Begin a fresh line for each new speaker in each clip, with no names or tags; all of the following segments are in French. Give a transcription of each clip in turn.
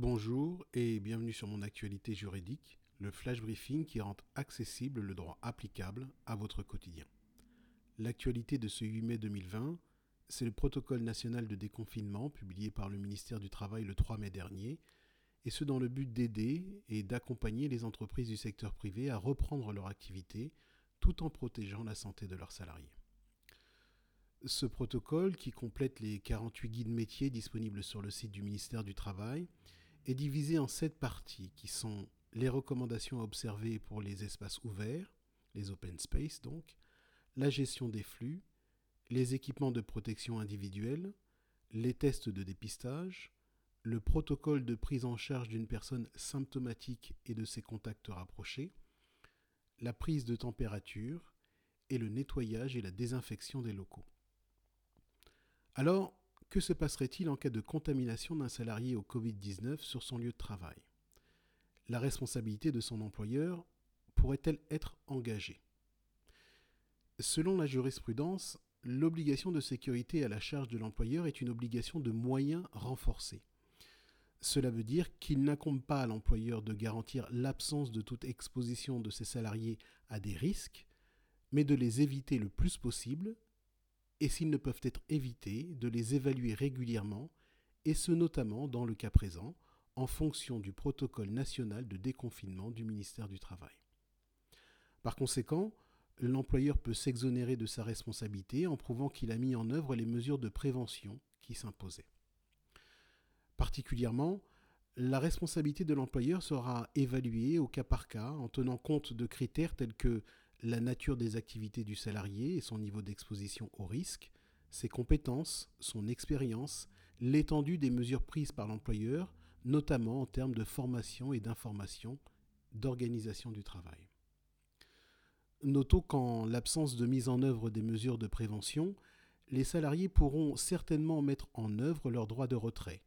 Bonjour et bienvenue sur mon actualité juridique, le flash briefing qui rend accessible le droit applicable à votre quotidien. L'actualité de ce 8 mai 2020, c'est le protocole national de déconfinement publié par le ministère du Travail le 3 mai dernier, et ce dans le but d'aider et d'accompagner les entreprises du secteur privé à reprendre leur activité tout en protégeant la santé de leurs salariés. Ce protocole, qui complète les 48 guides métiers disponibles sur le site du ministère du Travail, est divisé en sept parties qui sont les recommandations à observer pour les espaces ouverts, les open space donc, la gestion des flux, les équipements de protection individuelle, les tests de dépistage, le protocole de prise en charge d'une personne symptomatique et de ses contacts rapprochés, la prise de température et le nettoyage et la désinfection des locaux. Alors, que se passerait-il en cas de contamination d'un salarié au Covid-19 sur son lieu de travail? La responsabilité de son employeur pourrait-elle être engagée? Selon la jurisprudence, l'obligation de sécurité à la charge de l'employeur est une obligation de moyens renforcés. Cela veut dire qu'il n'incombe pas à l'employeur de garantir l'absence de toute exposition de ses salariés à des risques, mais de les éviter le plus possible, et s'ils ne peuvent être évités, de les évaluer régulièrement, et ce notamment dans le cas présent, en fonction du protocole national de déconfinement du ministère du Travail. Par conséquent, l'employeur peut s'exonérer de sa responsabilité en prouvant qu'il a mis en œuvre les mesures de prévention qui s'imposaient. Particulièrement, la responsabilité de l'employeur sera évaluée au cas par cas en tenant compte de critères tels que la nature des activités du salarié et son niveau d'exposition au risque, ses compétences, son expérience, l'étendue des mesures prises par l'employeur, notamment en termes de formation et d'information, d'organisation du travail. Notons qu'en l'absence de mise en œuvre des mesures de prévention, les salariés pourront certainement mettre en œuvre leur droit de retrait,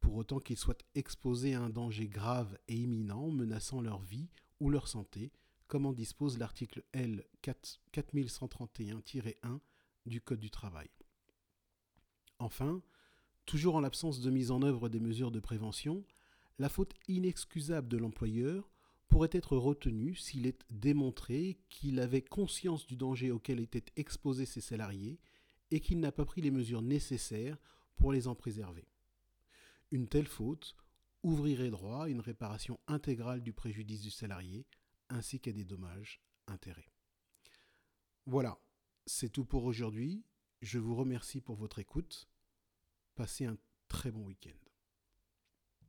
pour autant qu'ils soient exposés à un danger grave et imminent menaçant leur vie ou leur santé, comme en dispose l'article L 4131-1 du Code du travail. Enfin, toujours en l'absence de mise en œuvre des mesures de prévention, la faute inexcusable de l'employeur pourrait être retenu s'il est démontré qu'il avait conscience du danger auquel étaient exposés ses salariés et qu'il n'a pas pris les mesures nécessaires pour les en préserver. Une telle faute ouvrirait droit à une réparation intégrale du préjudice du salarié ainsi qu'à des dommages intérêts. Voilà, c'est tout pour aujourd'hui. Je vous remercie pour votre écoute. Passez un très bon week-end.